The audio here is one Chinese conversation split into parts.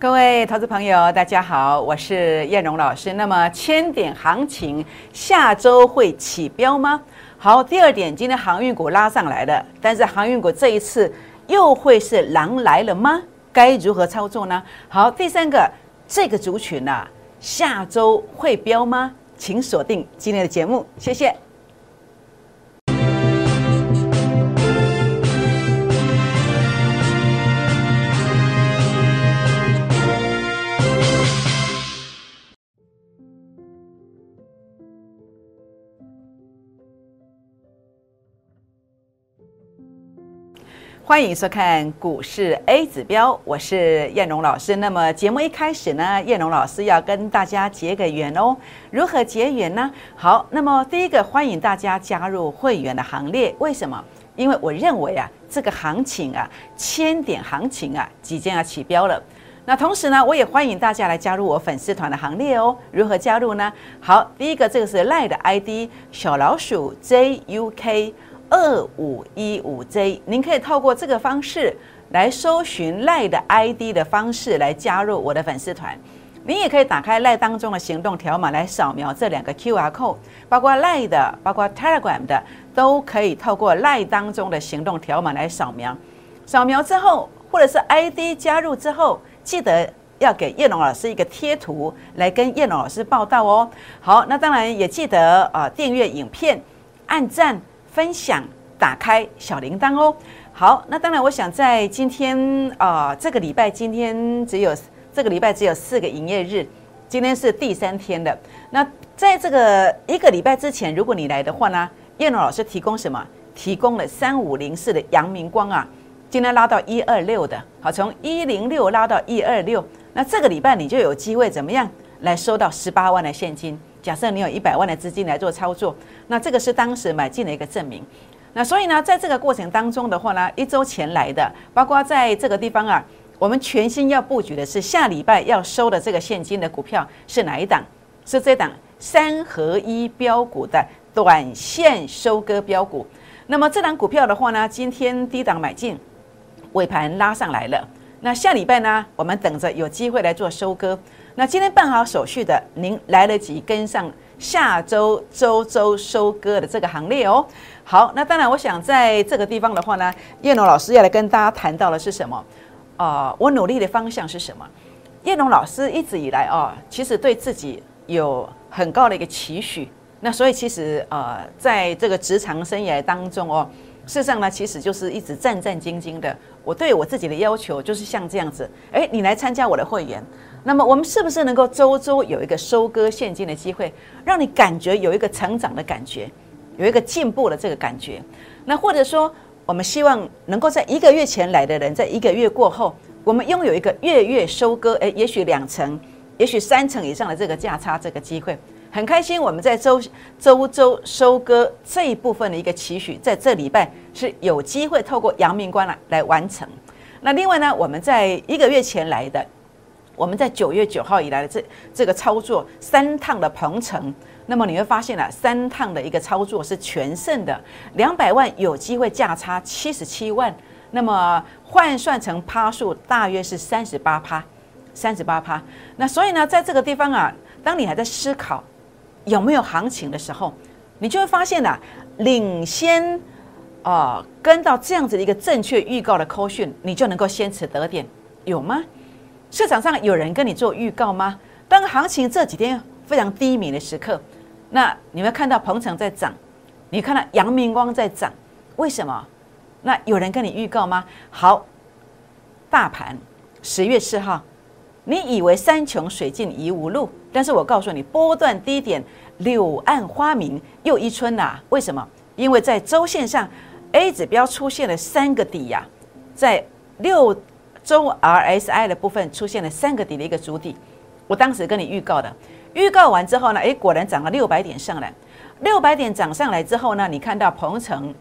各位投资朋友，大家好，我是燕荣老师。那么千点行情下周会起标吗？好，第二点，今天航运股拉上来了，但是航运股这一次又会是狼来了吗？该如何操作呢？好，第三个，这个族群呢，下周会标吗？请锁定今天的节目，谢谢。欢迎收看股市 A 指标，我是燕荣老师。那么节目一开始呢，燕荣老师要跟大家结个缘哦。如何结缘呢？好，那么第一个，欢迎大家加入会员的行列。为什么？因为我认为啊，这个行情啊，千点行情啊，即将要起标了。那同时呢，我也欢迎大家来加入我粉丝团的行列哦。如何加入呢？好，第一个，这个是 lie 的 ID 小老鼠 JUK。二五一五 J，您可以透过这个方式来搜寻赖的 ID 的方式来加入我的粉丝团。您也可以打开赖当中的行动条码来扫描这两个 QR code，包括赖的，包括 Telegram 的，都可以透过赖当中的行动条码来扫描。扫描之后，或者是 ID 加入之后，记得要给叶龙老师一个贴图来跟叶龙老师报道哦。好，那当然也记得啊，订阅影片，按赞。分享，打开小铃铛哦。好，那当然，我想在今天啊，这个礼拜今天只有这个礼拜只有四个营业日，今天是第三天的。那在这个一个礼拜之前，如果你来的话呢，叶龙老师提供什么？提供了三五零四的阳明光啊，今天拉到一二六的，好，从一零六拉到一二六。那这个礼拜你就有机会怎么样来收到十八万的现金？假设你有一百万的资金来做操作，那这个是当时买进的一个证明。那所以呢，在这个过程当中的话呢，一周前来的，包括在这个地方啊，我们全新要布局的是下礼拜要收的这个现金的股票是哪一档？是这档三合一标股的短线收割标股。那么这档股票的话呢，今天低档买进，尾盘拉上来了。那下礼拜呢，我们等着有机会来做收割。那今天办好手续的，您来得及跟上下周周周收割的这个行列哦。好，那当然，我想在这个地方的话呢，叶龙老师要来跟大家谈到的是什么？啊，我努力的方向是什么？叶龙老师一直以来啊，其实对自己有很高的一个期许。那所以其实呃，在这个职场生涯当中哦，事实上呢，其实就是一直战战兢兢的。我对我自己的要求就是像这样子，哎，你来参加我的会员。那么我们是不是能够周周有一个收割现金的机会，让你感觉有一个成长的感觉，有一个进步的这个感觉？那或者说，我们希望能够在一个月前来的人，在一个月过后，我们拥有一个月月收割，诶，也许两成，也许三成以上的这个价差这个机会，很开心。我们在周周周收割这一部分的一个期许，在这礼拜是有机会透过阳明关来来完成。那另外呢，我们在一个月前来的。我们在九月九号以来的这这个操作三趟的鹏程，那么你会发现了三趟的一个操作是全胜的，两百万有机会价差七十七万，那么换算成趴数大约是三十八趴，三十八趴。那所以呢，在这个地方啊，当你还在思考有没有行情的时候，你就会发现啊，领先啊跟到这样子的一个正确预告的扣讯，你就能够先持得点，有吗？市场上有人跟你做预告吗？当行情这几天非常低迷的时刻，那你会看到鹏程在涨，你看到阳明光在涨，为什么？那有人跟你预告吗？好，大盘十月四号，你以为山穷水尽疑无路，但是我告诉你，波段低点柳暗花明又一村呐。为什么？因为在周线上，A 指标出现了三个底呀，在六。周 RSI 的部分出现了三个底的一个主底，我当时跟你预告的，预告完之后呢，诶，果然涨了六百点上来，六百点涨上来之后呢，你看到鹏程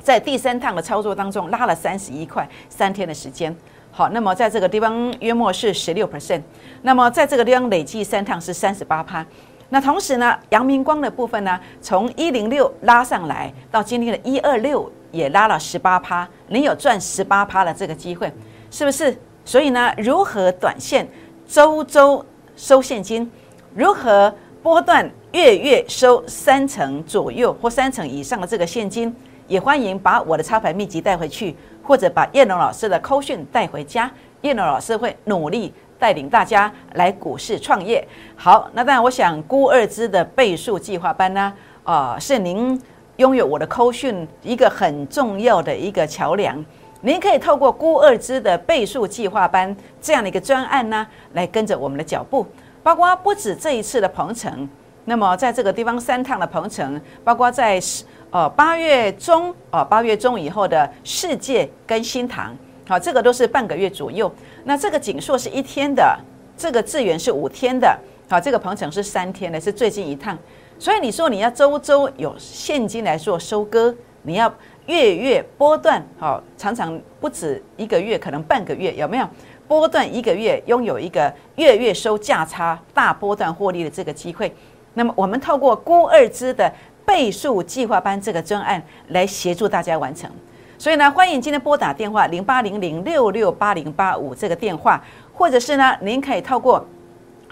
在第三趟的操作当中拉了三十一块，三天的时间，好，那么在这个地方约莫是十六 percent，那么在这个地方累计三趟是三十八趴，那同时呢，阳明光的部分呢，从一零六拉上来到今天的一二六也拉了十八趴，你有赚十八趴的这个机会。是不是所以呢，如何短线周周收现金，如何波段月月收三成左右或三成以上的这个现金，也欢迎把我的操盘秘籍带回去，或者把叶龙老师的扣讯带回家。叶龙老师会努力带领大家来股市创业。好，那当然，我想估二支的倍数计划班呢，啊，是您拥有我的扣讯一个很重要的一个桥梁。您可以透过孤二之的倍数计划班这样的一个专案呢，来跟着我们的脚步，包括不止这一次的鹏程，那么在这个地方三趟的鹏程，包括在呃八月中哦八月中以后的世界跟新塘。好，这个都是半个月左右。那这个锦硕是一天的，这个智源是五天的。好，这个鹏程是三天的，是最近一趟。所以你说你要周周有现金来做收割，你要月月波段，好，常常不止一个月，可能半个月，有没有？波段一个月拥有一个月月收价差大波段获利的这个机会。那么我们透过估二支的倍数计划班这个专案来协助大家完成。所以呢，欢迎今天拨打电话零八零零六六八零八五这个电话，或者是呢，您可以透过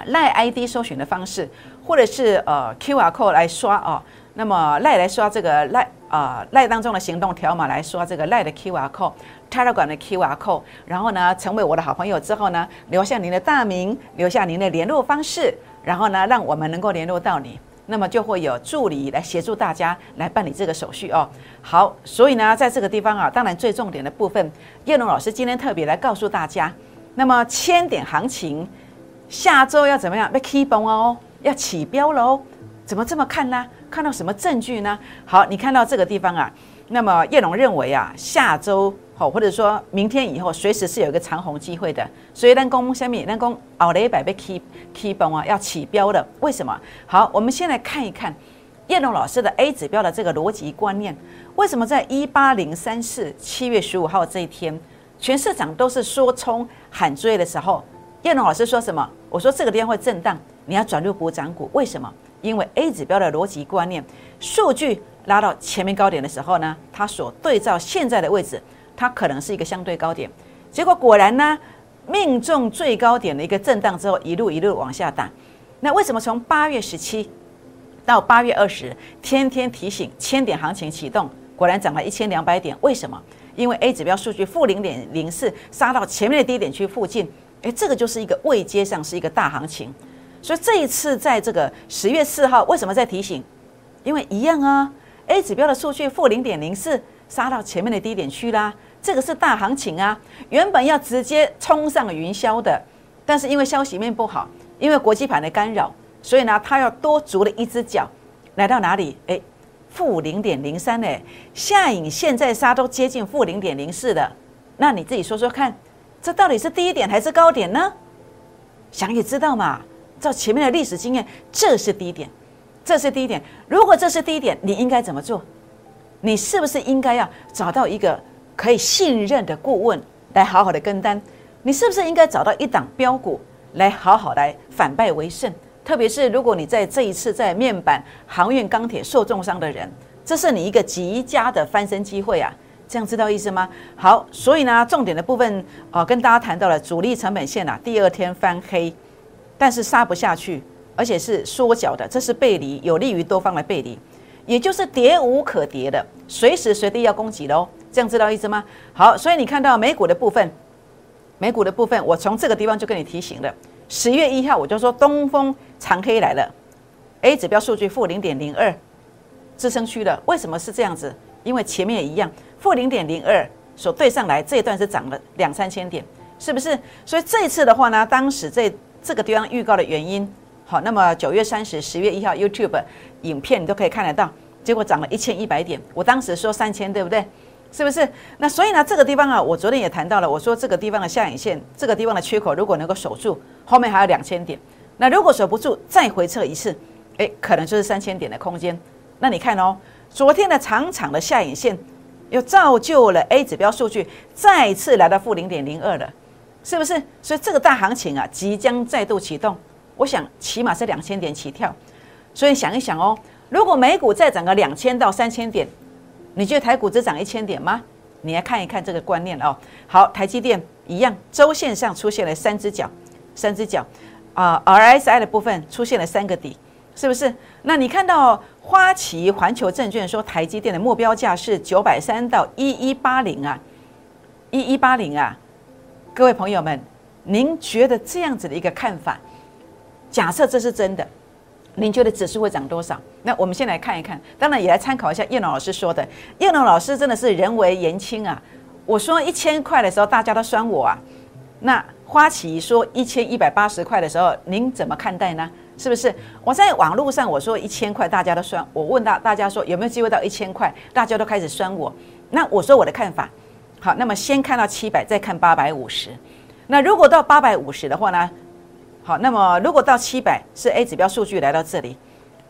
赖 ID 搜寻的方式，或者是呃 QR code 来刷哦。那么赖来刷这个赖啊赖当中的行动条码来刷这个赖的 QR code，Telegram 的 QR code，然后呢，成为我的好朋友之后呢，留下您的大名，留下您的联络方式，然后呢，让我们能够联络到你。那么就会有助理来协助大家来办理这个手续哦。好，所以呢，在这个地方啊，当然最重点的部分，叶龙老师今天特别来告诉大家，那么千点行情下周要怎么样？被 key 崩哦，要起标喽？怎么这么看呢？看到什么证据呢？好，你看到这个地方啊，那么叶龙认为啊，下周。好，或者说明天以后随时是有一个长红机会的，所以咱讲下面咱讲奥雷百被 keep keep 啊要起标的，为什么？好，我们先来看一看叶龙老师的 A 指标的这个逻辑观念，为什么在一八零三四七月十五号这一天，全市场都是说冲喊追的时候，叶龙老师说什么？我说这个地方会震荡，你要转入补涨股，为什么？因为 A 指标的逻辑观念，数据拉到前面高点的时候呢，它所对照现在的位置。它可能是一个相对高点，结果果然呢，命中最高点的一个震荡之后，一路一路往下打。那为什么从八月十七到八月二十，天天提醒千点行情启动，果然涨了一千两百点？为什么？因为 A 指标数据负零点零四杀到前面的低点区附近，诶，这个就是一个未接上是一个大行情。所以这一次在这个十月四号，为什么在提醒？因为一样啊，A 指标的数据负零点零四杀到前面的低点区啦。这个是大行情啊，原本要直接冲上云霄的，但是因为消息面不好，因为国际盘的干扰，所以呢，它要多足了一只脚，来到哪里？哎，负零点零三哎，下影现在杀都接近负零点零四的，那你自己说说看，这到底是低点还是高点呢？想也知道嘛，照前面的历史经验，这是低点，这是低点。如果这是低点，你应该怎么做？你是不是应该要找到一个？可以信任的顾问来好好的跟单，你是不是应该找到一档标股来好好来反败为胜？特别是如果你在这一次在面板、航运、钢铁受重伤的人，这是你一个极佳的翻身机会啊！这样知道意思吗？好，所以呢，重点的部分啊，跟大家谈到了主力成本线啊，第二天翻黑，但是杀不下去，而且是缩脚的，这是背离，有利于多方来背离，也就是跌无可跌的，随时随地要攻击喽。这样知道意思吗？好，所以你看到美股的部分，美股的部分，我从这个地方就跟你提醒了。十月一号我就说东风长黑来了，A 指标数据负零点零二，支撑区的。为什么是这样子？因为前面也一样，负零点零二所对上来这一段是涨了两三千点，是不是？所以这一次的话呢，当时这这个地方预告的原因，好，那么九月三十、十月一号 YouTube 影片你都可以看得到，结果涨了一千一百点。我当时说三千，对不对？是不是？那所以呢，这个地方啊，我昨天也谈到了。我说这个地方的下影线，这个地方的缺口如果能够守住，后面还有两千点。那如果守不住，再回撤一次，诶，可能就是三千点的空间。那你看哦，昨天的长长的下影线，又造就了 A 指标数据再次来到负零点零二了，是不是？所以这个大行情啊，即将再度启动。我想起码是两千点起跳。所以想一想哦，如果美股再涨个两千到三千点。你觉得台股只涨一千点吗？你来看一看这个观念哦。好，台积电一样，周线上出现了三只脚，三只脚啊，RSI 的部分出现了三个底，是不是？那你看到花旗环球证券说台积电的目标价是九百三到一一八零啊，一一八零啊，各位朋友们，您觉得这样子的一个看法？假设这是真的，您觉得指数会涨多少？那我们先来看一看，当然也来参考一下叶龙老师说的。叶龙老师真的是人为言轻啊！我说一千块的时候，大家都酸我啊。那花旗说一千一百八十块的时候，您怎么看待呢？是不是？我在网络上我说一千块，大家都酸。我问大大家说有没有机会到一千块，大家都开始酸我。那我说我的看法，好，那么先看到七百，再看八百五十。那如果到八百五十的话呢？好，那么如果到七百是 A 指标数据来到这里，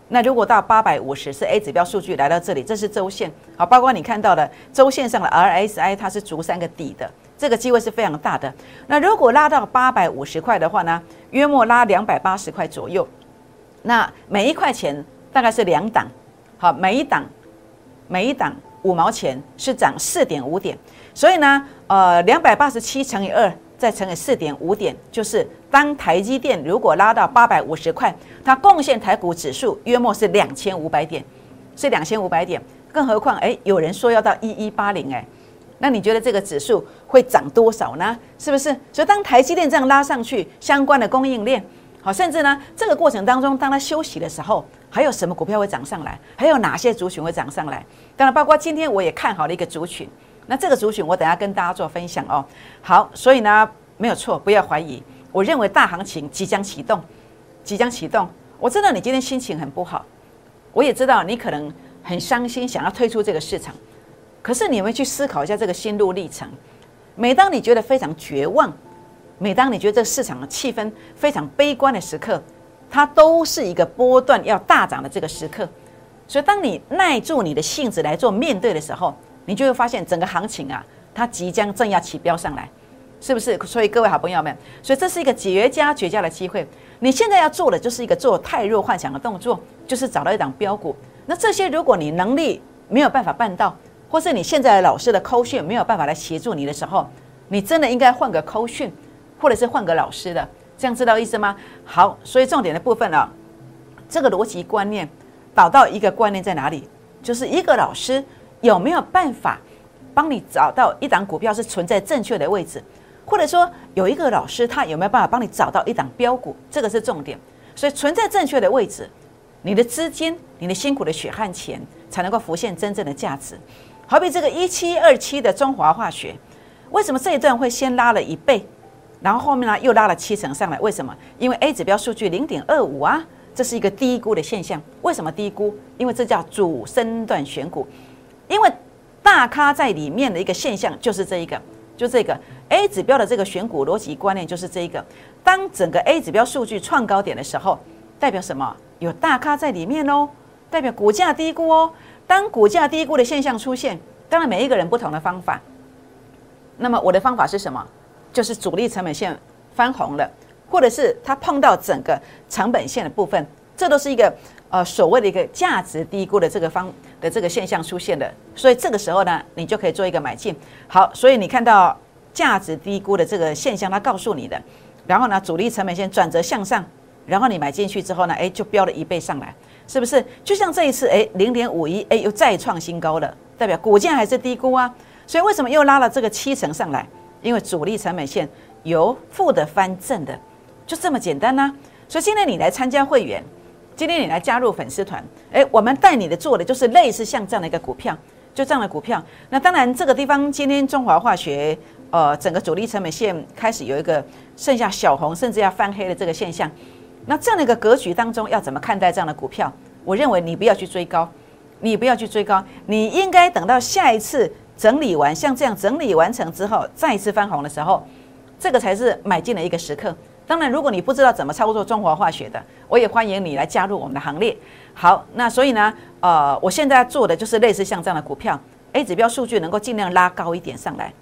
那如果到八百五十是 A 指标数据来到这里，这是周线。好，包括你看到的周线上的 RSI，它是足三个底的，这个机会是非常大的。那如果拉到八百五十块的话呢，约莫拉两百八十块左右，那每一块钱大概是两档，好，每一档每一档五毛钱是涨四点五点，所以呢，呃，两百八十七乘以二。再乘以四点五点，就是当台积电如果拉到八百五十块，它贡献台股指数约莫是两千五百点，是两千五百点。更何况，哎，有人说要到一一八零，哎，那你觉得这个指数会涨多少呢？是不是？所以当台积电这样拉上去，相关的供应链，好，甚至呢，这个过程当中，当它休息的时候，还有什么股票会涨上来？还有哪些族群会涨上来？当然，包括今天我也看好了一个族群。那这个族群，我等下跟大家做分享哦。好，所以呢，没有错，不要怀疑。我认为大行情即将启动，即将启动。我知道你今天心情很不好，我也知道你可能很伤心，想要退出这个市场。可是你有没有去思考一下这个心路历程？每当你觉得非常绝望，每当你觉得这个市场的气氛非常悲观的时刻，它都是一个波段要大涨的这个时刻。所以，当你耐住你的性子来做面对的时候，你就会发现整个行情啊，它即将正要起标上来，是不是？所以各位好朋友们，所以这是一个绝佳绝佳的机会。你现在要做的就是一个做太弱幻想的动作，就是找到一档标股。那这些如果你能力没有办法办到，或是你现在的老师的扣讯没有办法来协助你的时候，你真的应该换个扣讯，或者是换个老师的，这样知道意思吗？好，所以重点的部分啊，这个逻辑观念导到一个观念在哪里？就是一个老师。有没有办法帮你找到一档股票是存在正确的位置，或者说有一个老师他有没有办法帮你找到一档标股？这个是重点。所以存在正确的位置，你的资金、你的辛苦的血汗钱才能够浮现真正的价值。好比这个一七二七的中华化学，为什么这一段会先拉了一倍，然后后面呢又拉了七成上来？为什么？因为 A 指标数据零点二五啊，这是一个低估的现象。为什么低估？因为这叫主升段选股。因为大咖在里面的一个现象就是这一个，就这个 A 指标的这个选股逻辑观念就是这一个。当整个 A 指标数据创高点的时候，代表什么？有大咖在里面哦，代表股价低估哦。当股价低估的现象出现，当然每一个人不同的方法。那么我的方法是什么？就是主力成本线翻红了，或者是它碰到整个成本线的部分，这都是一个。呃，所谓的一个价值低估的这个方的这个现象出现了，所以这个时候呢，你就可以做一个买进。好，所以你看到价值低估的这个现象，它告诉你的，然后呢，主力成本线转折向上，然后你买进去之后呢，哎，就飙了一倍上来，是不是？就像这一次，哎，零点五一，哎，又再创新高了，代表股价还是低估啊。所以为什么又拉了这个七成上来？因为主力成本线由负的翻正的，就这么简单呢。所以今天你来参加会员。今天你来加入粉丝团，诶，我们带你的做的就是类似像这样的一个股票，就这样的股票。那当然，这个地方今天中华化学，呃，整个主力成本线开始有一个剩下小红，甚至要翻黑的这个现象。那这样的一个格局当中，要怎么看待这样的股票？我认为你不要去追高，你不要去追高，你应该等到下一次整理完，像这样整理完成之后，再一次翻红的时候，这个才是买进的一个时刻。当然，如果你不知道怎么操作中华化学的，我也欢迎你来加入我们的行列。好，那所以呢，呃，我现在做的就是类似像这样的股票，A 指标数据能够尽量拉高一点上来，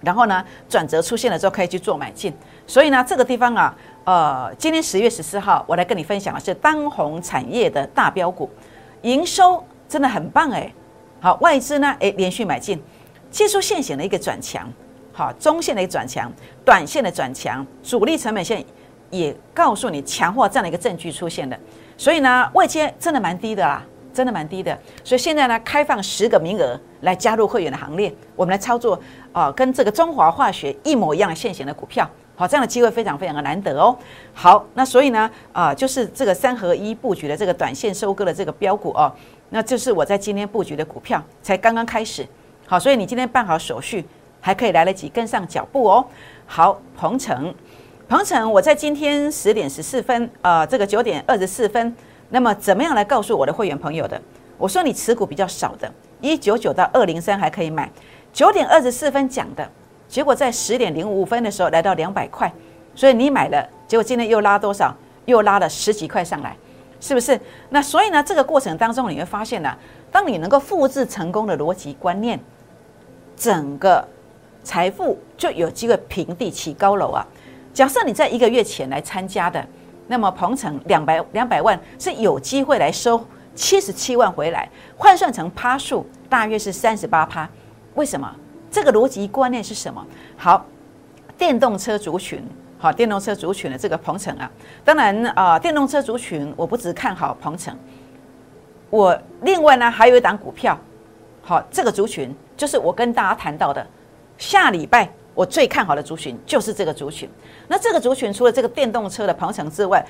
然后呢，转折出现了之后可以去做买进。所以呢，这个地方啊，呃，今天十月十四号，我来跟你分享的是当红产业的大标股，营收真的很棒哎。好，外资呢，诶，连续买进，技术线型的一个转强。好，中线的一个转强，短线的转强，主力成本线也告诉你强化这样的一个证据出现的，所以呢，位阶真的蛮低的啦，真的蛮低的。所以现在呢，开放十个名额来加入会员的行列，我们来操作啊，跟这个中华化学一模一样的现行的股票，好，这样的机会非常非常的难得哦。好，那所以呢，啊，就是这个三合一布局的这个短线收割的这个标股哦，那就是我在今天布局的股票，才刚刚开始。好，所以你今天办好手续。还可以来得及跟上脚步哦。好，鹏程，鹏程，我在今天十点十四分，呃，这个九点二十四分，那么怎么样来告诉我的会员朋友的？我说你持股比较少的，一九九到二零三还可以买。九点二十四分讲的，结果在十点零五分的时候来到两百块，所以你买了，结果今天又拉多少？又拉了十几块上来，是不是？那所以呢，这个过程当中你会发现呢，当你能够复制成功的逻辑观念，整个。财富就有机会平地起高楼啊！假设你在一个月前来参加的，那么鹏程两百两百万是有机会来收七十七万回来，换算成趴数大约是三十八趴。为什么？这个逻辑观念是什么？好，电动车族群，好，电动车族群的这个鹏程啊，当然啊，电动车族群我不只看好鹏程，我另外呢还有一档股票，好，这个族群就是我跟大家谈到的。下礼拜我最看好的族群就是这个族群。那这个族群除了这个电动车的鹏程之外，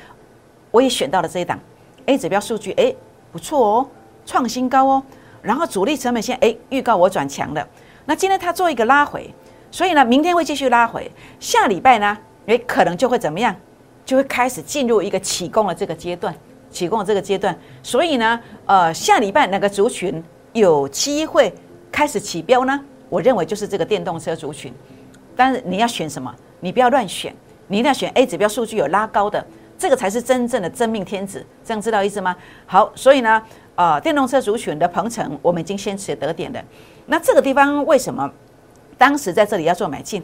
我也选到了这一档 A 指标数据，哎，不错哦，创新高哦。然后主力成本线，哎，预告我转强了。那今天它做一个拉回，所以呢，明天会继续拉回。下礼拜呢，哎，可能就会怎么样？就会开始进入一个起攻的这个阶段，起攻的这个阶段。所以呢，呃，下礼拜哪个族群有机会开始起标呢？我认为就是这个电动车族群，但是你要选什么？你不要乱选，你一定要选 A 指标数据有拉高的，这个才是真正的真命天子。这样知道意思吗？好，所以呢，呃，电动车族群的鹏程，我们已经先持得点的。那这个地方为什么当时在这里要做买进？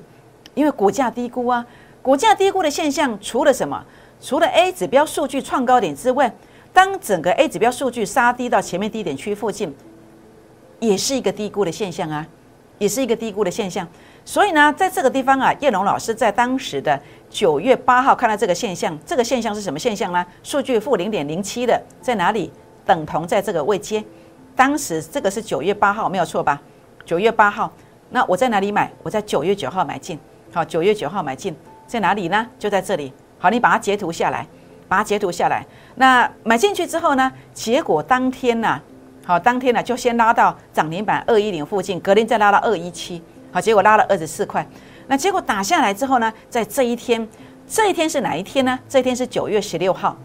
因为股价低估啊，股价低估的现象，除了什么？除了 A 指标数据创高点之外，当整个 A 指标数据杀低到前面低点区附近，也是一个低估的现象啊。也是一个低估的现象，所以呢，在这个地方啊，叶龙老师在当时的九月八号看到这个现象，这个现象是什么现象呢？数据负零点零七的在哪里？等同在这个位阶，当时这个是九月八号，没有错吧？九月八号，那我在哪里买？我在九月九号买进，好，九月九号买进在哪里呢？就在这里，好，你把它截图下来，把它截图下来。那买进去之后呢？结果当天呢？好，当天呢就先拉到涨停板二一零附近，隔天再拉到二一七，好，结果拉了二十四块。那结果打下来之后呢，在这一天，这一天是哪一天呢？这一天是九月十六号。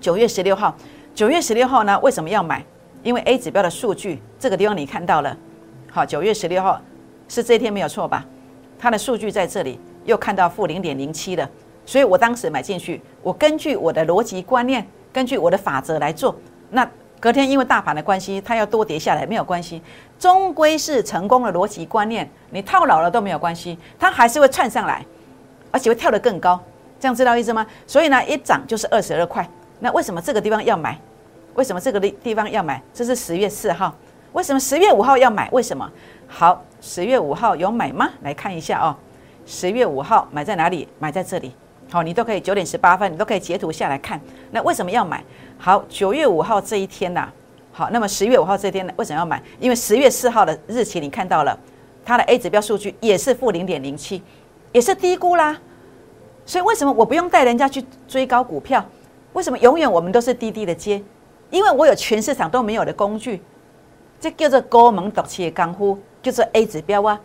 九月十六号，九月十六号呢，为什么要买？因为 A 指标的数据，这个地方你看到了。好，九月十六号是这一天没有错吧？它的数据在这里，又看到负零点零七的，所以我当时买进去，我根据我的逻辑观念，根据我的法则来做，那。隔天因为大盘的关系，它要多跌下来没有关系，终归是成功的逻辑观念。你套牢了都没有关系，它还是会窜上来，而且会跳得更高。这样知道意思吗？所以呢，一涨就是二十二块。那为什么这个地方要买？为什么这个地地方要买？这是十月四号。为什么十月五号要买？为什么？好，十月五号有买吗？来看一下哦。十月五号买在哪里？买在这里。好，你都可以九点十八分，你都可以截图下来看。那为什么要买？好，九月五号这一天呐，好，那么十月五号这一天呢，为什么要买？因为十月四号的日期你看到了，它的 A 指标数据也是负零点零七，也是低估啦。所以为什么我不用带人家去追高股票？为什么永远我们都是低低的接？因为我有全市场都没有的工具，这叫做高门独起的功夫，就是 A 指标啊。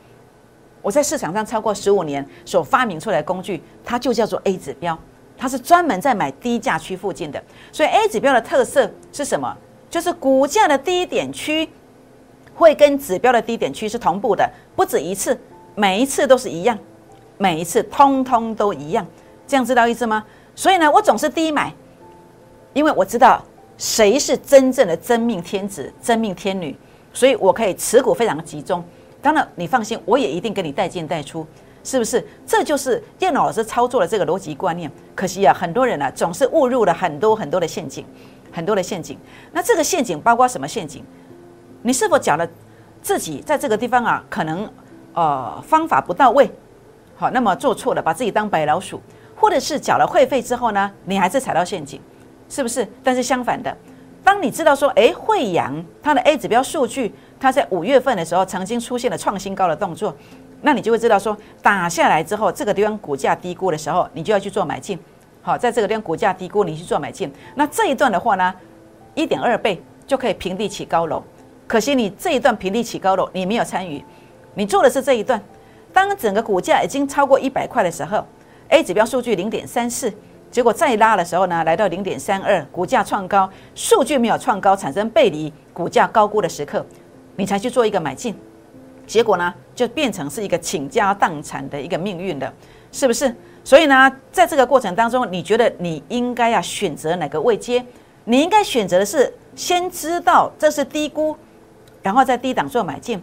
我在市场上超过十五年所发明出来的工具，它就叫做 A 指标。它是专门在买低价区附近的，所以 A 指标的特色是什么？就是股价的低点区会跟指标的低点区是同步的，不止一次，每一次都是一样，每一次通通都一样，这样知道意思吗？所以呢，我总是低买，因为我知道谁是真正的真命天子、真命天女，所以我可以持股非常的集中。当然，你放心，我也一定跟你带进带出。是不是？这就是电脑老师操作的这个逻辑观念。可惜啊，很多人呢总是误入了很多很多的陷阱，很多的陷阱。那这个陷阱包括什么陷阱？你是否讲了自己在这个地方啊，可能呃方法不到位，好，那么做错了，把自己当白老鼠，或者是缴了会费之后呢，你还是踩到陷阱，是不是？但是相反的，当你知道说，诶，惠阳它的 A 指标数据，它在五月份的时候曾经出现了创新高的动作，那你就会知道说，打下来之后，这个地方股价低估的时候，你就要去做买进。好，在这个地方股价低估，你去做买进。那这一段的话呢，一点二倍就可以平地起高楼。可惜你这一段平地起高楼，你没有参与，你做的是这一段。当整个股价已经超过一百块的时候，A 指标数据零点三四，结果再拉的时候呢，来到零点三二，股价创高，数据没有创高，产生背离，股价高估的时刻，你才去做一个买进，结果呢，就变成是一个倾家荡产的一个命运了，是不是？所以呢，在这个过程当中，你觉得你应该要选择哪个位阶？你应该选择的是先知道这是低估，然后在低档做买进，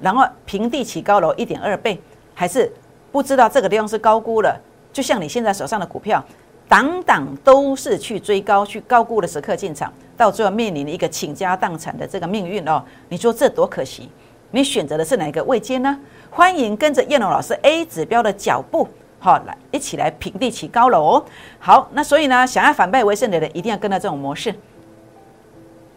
然后平地起高楼一点二倍。还是不知道这个地方是高估了，就像你现在手上的股票，档档都是去追高、去高估的时刻进场，到最后面临了一个倾家荡产的这个命运哦。你说这多可惜？你选择的是哪一个位阶呢？欢迎跟着叶龙老师 A 指标的脚步，好来一起来平地起高楼哦。好，那所以呢，想要反败为胜的人，一定要跟到这种模式。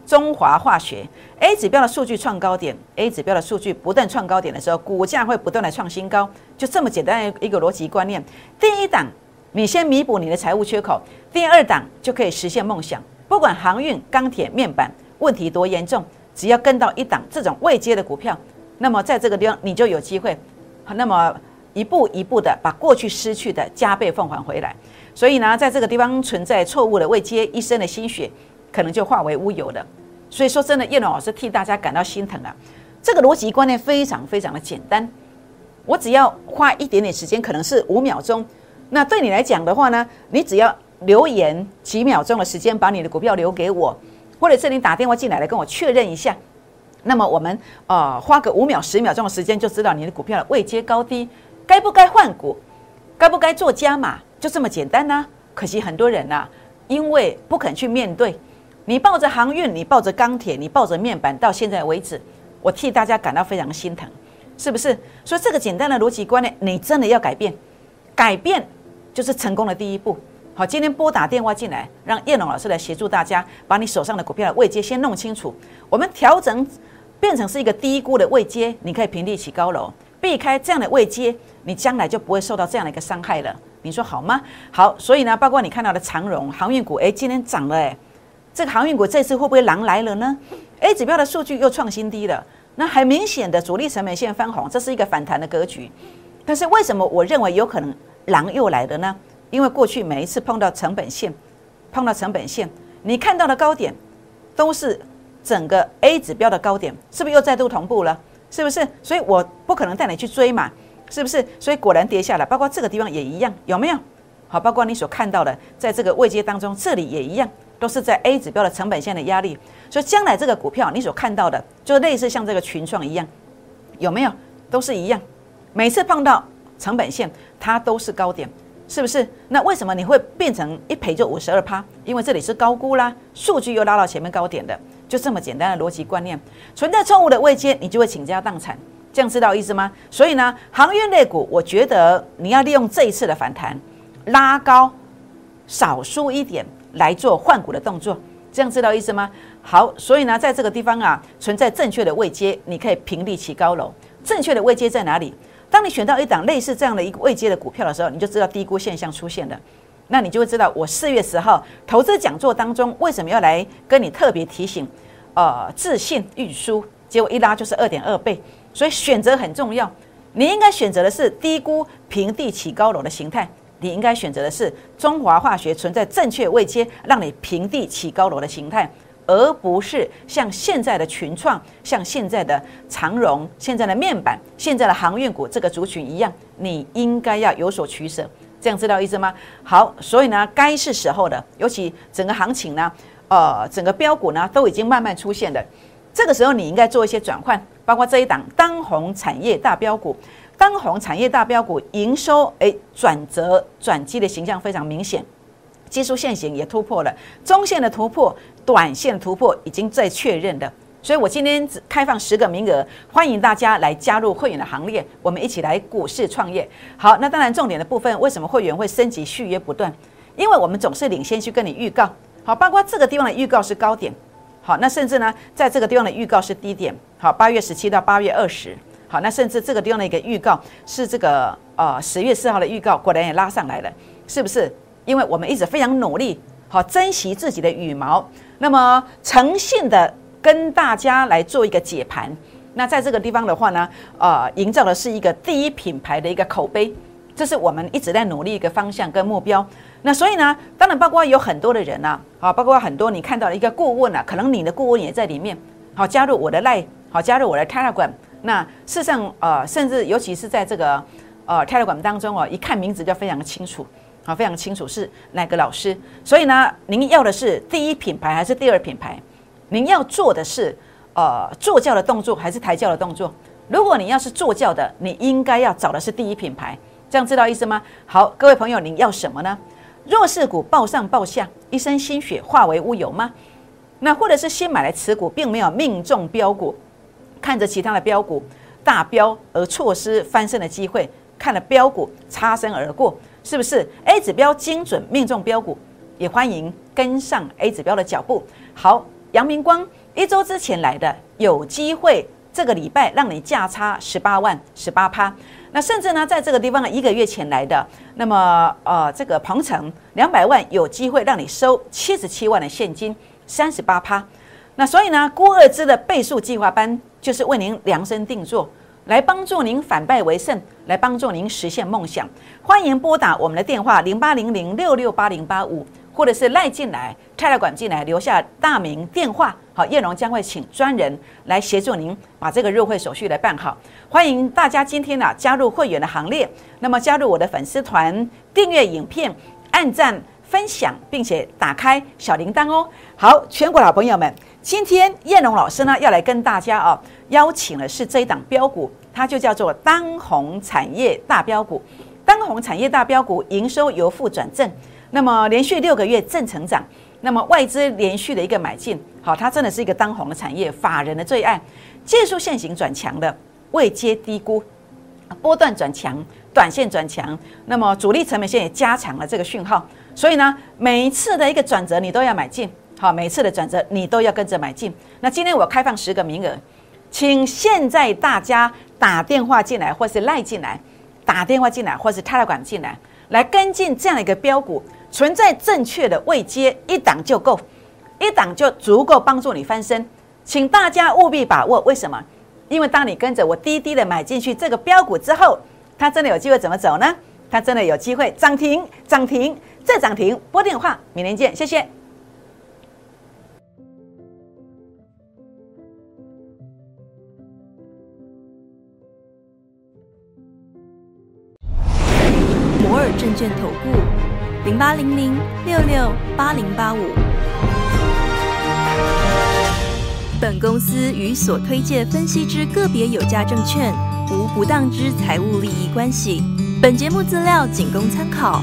中华化学 A 指标的数据创高点，A 指标的数据不断创高点的时候，股价会不断的创新高，就这么简单一个逻辑观念。第一档，你先弥补你的财务缺口；第二档就可以实现梦想。不管航运、钢铁、面板问题多严重，只要跟到一档这种未接的股票，那么在这个地方你就有机会，那么一步一步的把过去失去的加倍奉还回来。所以呢，在这个地方存在错误的未接，一生的心血可能就化为乌有了。所以说，真的，叶龙老师替大家感到心疼啊！这个逻辑观念非常非常的简单，我只要花一点点时间，可能是五秒钟。那对你来讲的话呢，你只要留言几秒钟的时间，把你的股票留给我，或者是你打电话进来来跟我确认一下。那么我们呃花个五秒、十秒钟的时间，就知道你的股票的位阶高低，该不该换股，该不该做加码，就这么简单呢。可惜很多人呐，因为不肯去面对。你抱着航运，你抱着钢铁，你抱着面板，到现在为止，我替大家感到非常心疼，是不是？所以这个简单的逻辑观念，你真的要改变，改变就是成功的第一步。好，今天拨打电话进来，让叶龙老师来协助大家，把你手上的股票的位阶先弄清楚。我们调整变成是一个低估的位阶，你可以平地起高楼，避开这样的位阶，你将来就不会受到这样的一个伤害了。你说好吗？好，所以呢，包括你看到的长荣航运股，哎，今天涨了，哎。这个航运股这次会不会狼来了呢？A 指标的数据又创新低了，那很明显的主力成本线翻红，这是一个反弹的格局。但是为什么我认为有可能狼又来了呢？因为过去每一次碰到成本线，碰到成本线，你看到的高点都是整个 A 指标的高点，是不是又再度同步了？是不是？所以我不可能带你去追嘛，是不是？所以果然跌下来，包括这个地方也一样，有没有？好，包括你所看到的，在这个位阶当中，这里也一样。都是在 A 指标的成本线的压力，所以将来这个股票你所看到的，就类似像这个群创一样，有没有？都是一样，每次碰到成本线，它都是高点，是不是？那为什么你会变成一赔就五十二趴？因为这里是高估啦，数据又拉到前面高点的，就这么简单的逻辑观念，存在错误的位阶，你就会倾家荡产，这样知道意思吗？所以呢，航运类股，我觉得你要利用这一次的反弹，拉高，少输一点。来做换股的动作，这样知道意思吗？好，所以呢，在这个地方啊，存在正确的位阶，你可以平地起高楼。正确的位阶在哪里？当你选到一档类似这样的一个未接的股票的时候，你就知道低估现象出现了。那你就会知道，我四月十号投资讲座当中为什么要来跟你特别提醒，呃，自信运输，结果一拉就是二点二倍，所以选择很重要。你应该选择的是低估平地起高楼的形态。你应该选择的是中华化学存在正确位阶，让你平地起高楼的形态，而不是像现在的群创、像现在的长荣、现在的面板、现在的航运股这个族群一样。你应该要有所取舍，这样知道意思吗？好，所以呢，该是时候的，尤其整个行情呢，呃，整个标股呢都已经慢慢出现了，这个时候你应该做一些转换，包括这一档当红产业大标股。当红产业大标股营收诶转折转机的形象非常明显，技术线型也突破了，中线的突破、短线突破已经在确认的，所以我今天只开放十个名额，欢迎大家来加入会员的行列，我们一起来股市创业。好，那当然重点的部分，为什么会员会升级续约不断？因为我们总是领先去跟你预告，好，包括这个地方的预告是高点，好，那甚至呢，在这个地方的预告是低点，好，八月十七到八月二十，好，那甚至这个地方的一个预告是这个呃十月四号的预告，果然也拉上来了，是不是？因为我们一直非常努力，好，珍惜自己的羽毛，那么诚信的。跟大家来做一个解盘，那在这个地方的话呢，呃，营造的是一个第一品牌的一个口碑，这是我们一直在努力一个方向跟目标。那所以呢，当然包括有很多的人呐，好，包括很多你看到的一个顾问啊，可能你的顾问也在里面，好，加入我的 Line，好，加入我的 Telegram。那事实上，呃，甚至尤其是在这个呃 Telegram 当中哦，一看名字就非常的清楚，好，非常清楚是哪个老师。所以呢，您要的是第一品牌还是第二品牌？您要做的是，呃，坐教的动作还是抬轿的动作？如果你要是坐教的，你应该要找的是第一品牌，这样知道意思吗？好，各位朋友，您要什么呢？弱势股报上报下，一身心血化为乌有吗？那或者是新买来持股，并没有命中标股，看着其他的标股大标而错失翻身的机会，看了标股擦身而过，是不是？A 指标精准命中标股，也欢迎跟上 A 指标的脚步。好。阳明光一周之前来的，有机会这个礼拜让你价差十八万十八趴。那甚至呢，在这个地方一个月前来的，那么呃，这个鹏程两百万有机会让你收七十七万的现金，三十八趴。那所以呢，郭二之的倍数计划班就是为您量身定做，来帮助您反败为胜，来帮助您实现梦想。欢迎拨打我们的电话零八零零六六八零八五。或者是赖进来，泰来管进来，留下大名电话，好，叶荣将会请专人来协助您把这个入会手续来办好。欢迎大家今天呢加入会员的行列，那么加入我的粉丝团，订阅影片，按赞分享，并且打开小铃铛哦。好，全国老朋友们，今天燕龙老师呢要来跟大家啊邀请的是这一档标股，它就叫做当红产业大标股，当红产业大标股营收由负转正。那么连续六个月正成长，那么外资连续的一个买进，好，它真的是一个当红的产业，法人的最爱，技术线型转强的，未接低估，波段转强，短线转强，那么主力成本线也加强了这个讯号，所以呢，每一次的一个转折你都要买进，好，每次的转折你都要跟着买进。那今天我开放十个名额，请现在大家打电话进来，或是赖进来，打电话进来，或是泰来馆进来，来跟进这样一个标股。存在正确的位阶，一档就够，一档就足够帮助你翻身，请大家务必把握。为什么？因为当你跟着我滴滴的买进去这个标股之后，它真的有机会怎么走呢？它真的有机会涨停，涨停再涨停。拨电话，明天见，谢谢。摩尔证券投顾。零八零零六六八零八五。本公司与所推介分析之个别有价证券无不当之财务利益关系。本节目资料仅供参考，